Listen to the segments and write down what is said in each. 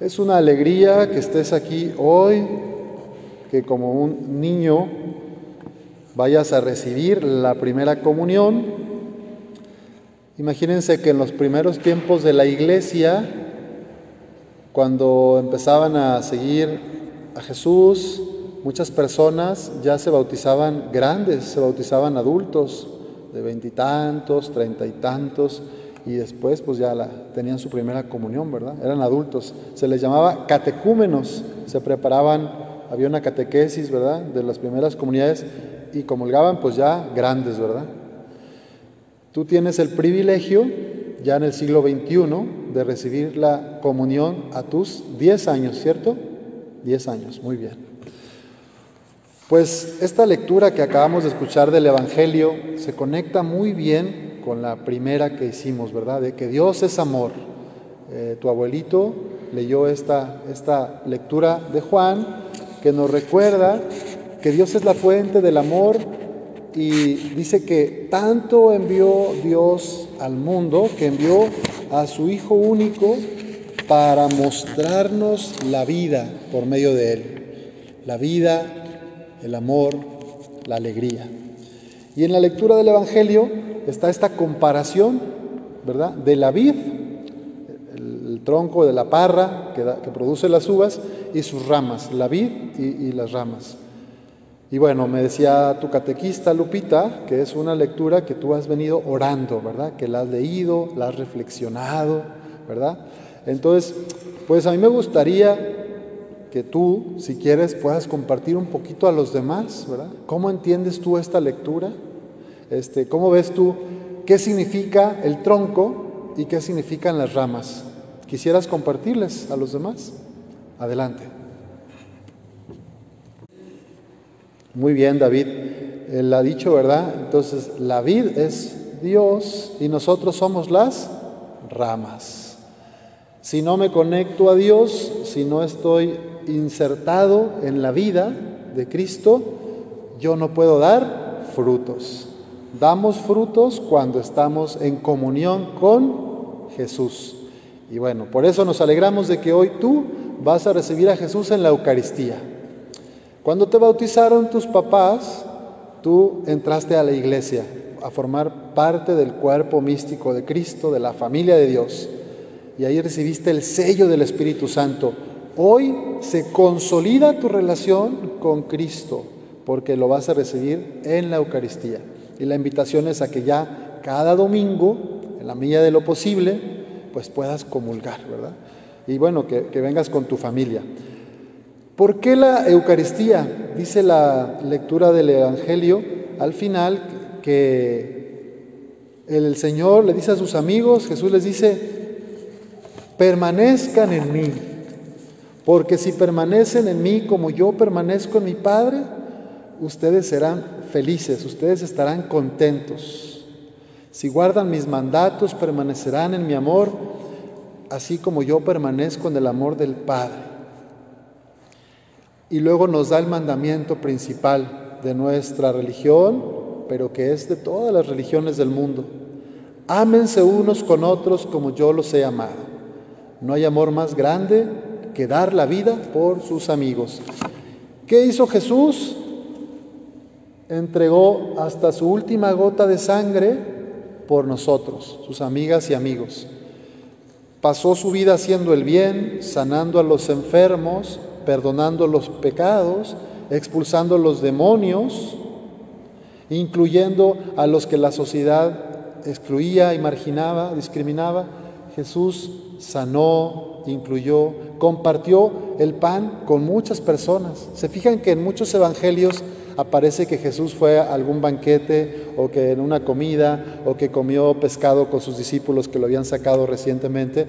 Es una alegría que estés aquí hoy, que como un niño vayas a recibir la primera comunión. Imagínense que en los primeros tiempos de la iglesia, cuando empezaban a seguir a Jesús, muchas personas ya se bautizaban grandes, se bautizaban adultos de veintitantos, treinta y tantos, y después pues ya la, tenían su primera comunión, ¿verdad? Eran adultos. Se les llamaba catecúmenos, se preparaban, había una catequesis, ¿verdad? De las primeras comunidades y comulgaban pues ya grandes, ¿verdad? Tú tienes el privilegio ya en el siglo XXI de recibir la comunión a tus 10 años, ¿cierto? 10 años, muy bien. Pues esta lectura que acabamos de escuchar del Evangelio se conecta muy bien con la primera que hicimos, ¿verdad? De que Dios es amor. Eh, tu abuelito leyó esta, esta lectura de Juan que nos recuerda que Dios es la fuente del amor y dice que tanto envió Dios al mundo que envió a su Hijo único para mostrarnos la vida por medio de Él. La vida, el amor, la alegría. Y en la lectura del Evangelio está esta comparación, ¿verdad? De la vid, el, tronco de la parra que, produce las uvas y sus ramas, la vid y, las ramas. Y bueno, me decía tu catequista Lupita que es una lectura que tú has venido orando, ¿verdad? Que la has leído, la has reflexionado, ¿verdad? Entonces, pues a mí me gustaría que tú, si quieres, puedas compartir un poquito a los demás, ¿verdad? ¿Cómo entiendes tú esta lectura? Este, ¿Cómo ves tú qué significa el tronco y qué significan las ramas? ¿Quisieras compartirles a los demás? Adelante. Muy bien, David. Él ha dicho, ¿verdad? Entonces, la vid es Dios y nosotros somos las ramas. Si no me conecto a Dios, si no estoy insertado en la vida de Cristo, yo no puedo dar frutos. Damos frutos cuando estamos en comunión con Jesús. Y bueno, por eso nos alegramos de que hoy tú vas a recibir a Jesús en la Eucaristía. Cuando te bautizaron tus papás, tú entraste a la iglesia a formar parte del cuerpo místico de Cristo, de la familia de Dios. Y ahí recibiste el sello del Espíritu Santo. Hoy se consolida tu relación con Cristo porque lo vas a recibir en la Eucaristía. Y la invitación es a que ya cada domingo, en la medida de lo posible, pues puedas comulgar, ¿verdad? Y bueno, que, vengas con tu familia. ¿Por qué la Eucaristía? Dice la lectura del Evangelio al final que el Señor le dice a sus amigos, Jesús les dice, permanezcan en mí, porque si permanecen en mí como yo permanezco en mi Padre, ustedes serán felices, ustedes estarán contentos. Si guardan mis mandatos, permanecerán en mi amor, así como yo permanezco en el amor del Padre. Y luego nos da el mandamiento principal de nuestra religión, pero que es de todas las religiones del mundo. Ámense unos con otros como yo los he amado. No hay amor más grande que dar la vida por sus amigos. ¿Qué hizo Jesús? Entregó hasta su última gota de sangre por nosotros, sus amigas y amigos. Pasó su vida haciendo el bien, sanando a los enfermos, perdonando los pecados, expulsando los demonios, incluyendo a los que la sociedad excluía y marginaba, discriminaba. Jesús sanó, incluyó, compartió el pan con muchas personas. Se fijan que en muchos evangelios aparece que Jesús fue a algún banquete o que en una comida o que comió pescado con sus discípulos que lo habían sacado recientemente.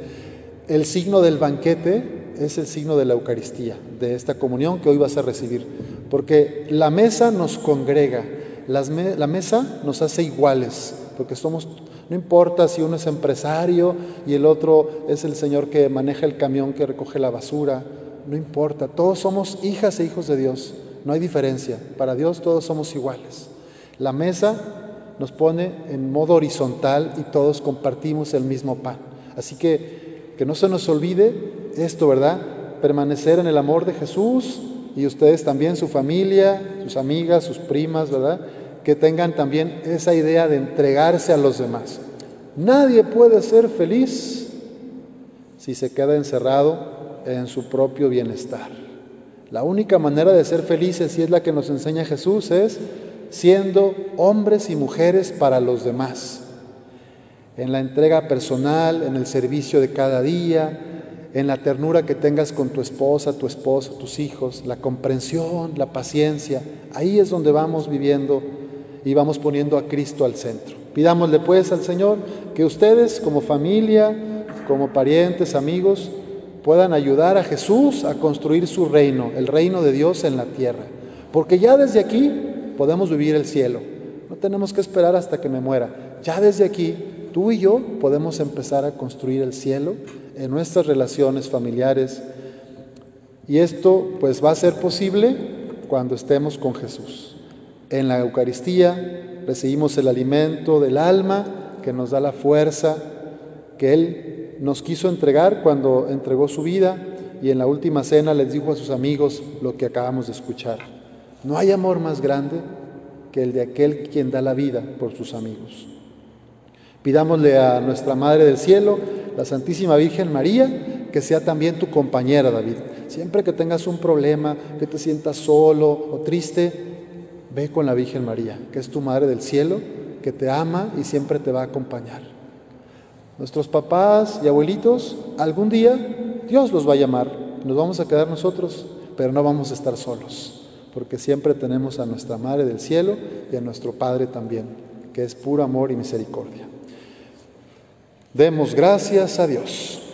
El signo del banquete es el signo de la Eucaristía, de esta comunión que hoy vas a recibir, porque la mesa nos congrega, la mesa nos hace iguales, porque somos, no importa si uno es empresario y el otro es el señor que maneja el camión que recoge la basura, no importa, todos somos hijas e hijos de Dios. No hay diferencia. Para Dios todos somos iguales. La mesa nos pone en modo horizontal y todos compartimos el mismo pan. Así que que no se nos olvide esto, ¿verdad? Permanecer en el amor de Jesús y ustedes también, su familia, sus amigas, sus primas, ¿verdad? Que tengan también esa idea de entregarse a los demás. Nadie puede ser feliz si se queda encerrado en su propio bienestar. La única manera de ser felices, y es la que nos enseña Jesús, es siendo hombres y mujeres para los demás, en la entrega personal, en el servicio de cada día, en la ternura que tengas con tu esposa, tu esposo, tus hijos, la comprensión, la paciencia. Ahí es donde vamos viviendo y vamos poniendo a Cristo al centro. Pidámosle pues al Señor que ustedes como familia, como parientes, amigos, puedan ayudar a Jesús a construir su reino, el reino de Dios en la tierra. Porque ya desde aquí podemos vivir el cielo. No tenemos que esperar hasta que me muera. Ya desde aquí, tú y yo podemos empezar a construir el cielo en nuestras relaciones familiares. Y esto pues va a ser posible cuando estemos con Jesús. En la Eucaristía recibimos el alimento del alma que nos da la fuerza que Él nos quiso entregar cuando entregó su vida y en la última cena les dijo a sus amigos lo que acabamos de escuchar. No hay amor más grande que el de aquel quien da la vida por sus amigos. Pidámosle a nuestra Madre del Cielo, la Santísima Virgen María, que sea también tu compañera, David. Siempre que tengas un problema, que te sientas solo o triste, ve con la Virgen María, que es tu Madre del Cielo, que te ama y siempre te va a acompañar. Nuestros papás y abuelitos, algún día Dios los va a llamar. Nos vamos a quedar nosotros, pero no vamos a estar solos, porque siempre tenemos a nuestra Madre del Cielo y a nuestro Padre también, que es puro amor y misericordia. Demos gracias a Dios.